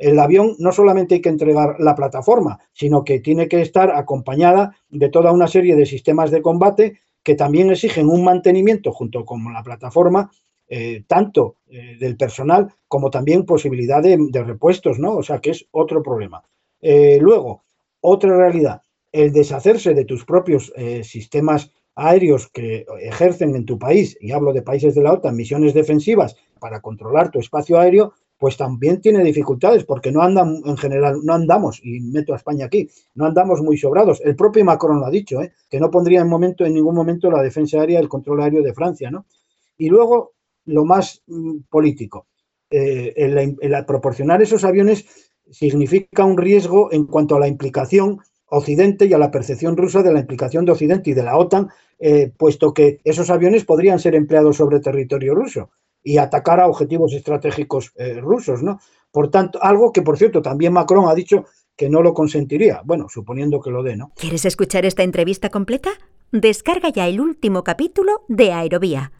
el avión no solamente hay que entregar la plataforma, sino que tiene que estar acompañada de toda una serie de sistemas de combate que también exigen un mantenimiento junto con la plataforma, eh, tanto eh, del personal como también posibilidad de, repuestos, ¿no? O sea que es otro problema. Eh, luego, otra realidad, el deshacerse de tus propios sistemas aéreos que ejercen en tu país, y hablo de países de la OTAN, misiones defensivas para controlar tu espacio aéreo, pues también tiene dificultades porque no andan en general, no andamos, y meto a España aquí, no andamos muy sobrados. El propio Macron lo ha dicho, ¿eh? que no pondría en, momento, en ningún momento la defensa aérea, el control aéreo de Francia. ¿no? Y luego, lo más mm, político, eh, el, proporcionar esos aviones significa un riesgo en cuanto a la implicación Occidente y a la percepción rusa de la implicación de Occidente y de la OTAN, eh, puesto que esos aviones podrían ser empleados sobre territorio ruso y atacar a objetivos estratégicos eh, rusos, ¿no? Por tanto, algo que, por cierto, también Macron ha dicho que no lo consentiría. Bueno, suponiendo que lo dé, ¿no? ¿Quieres escuchar esta entrevista completa? Descarga ya el último capítulo de Aerovía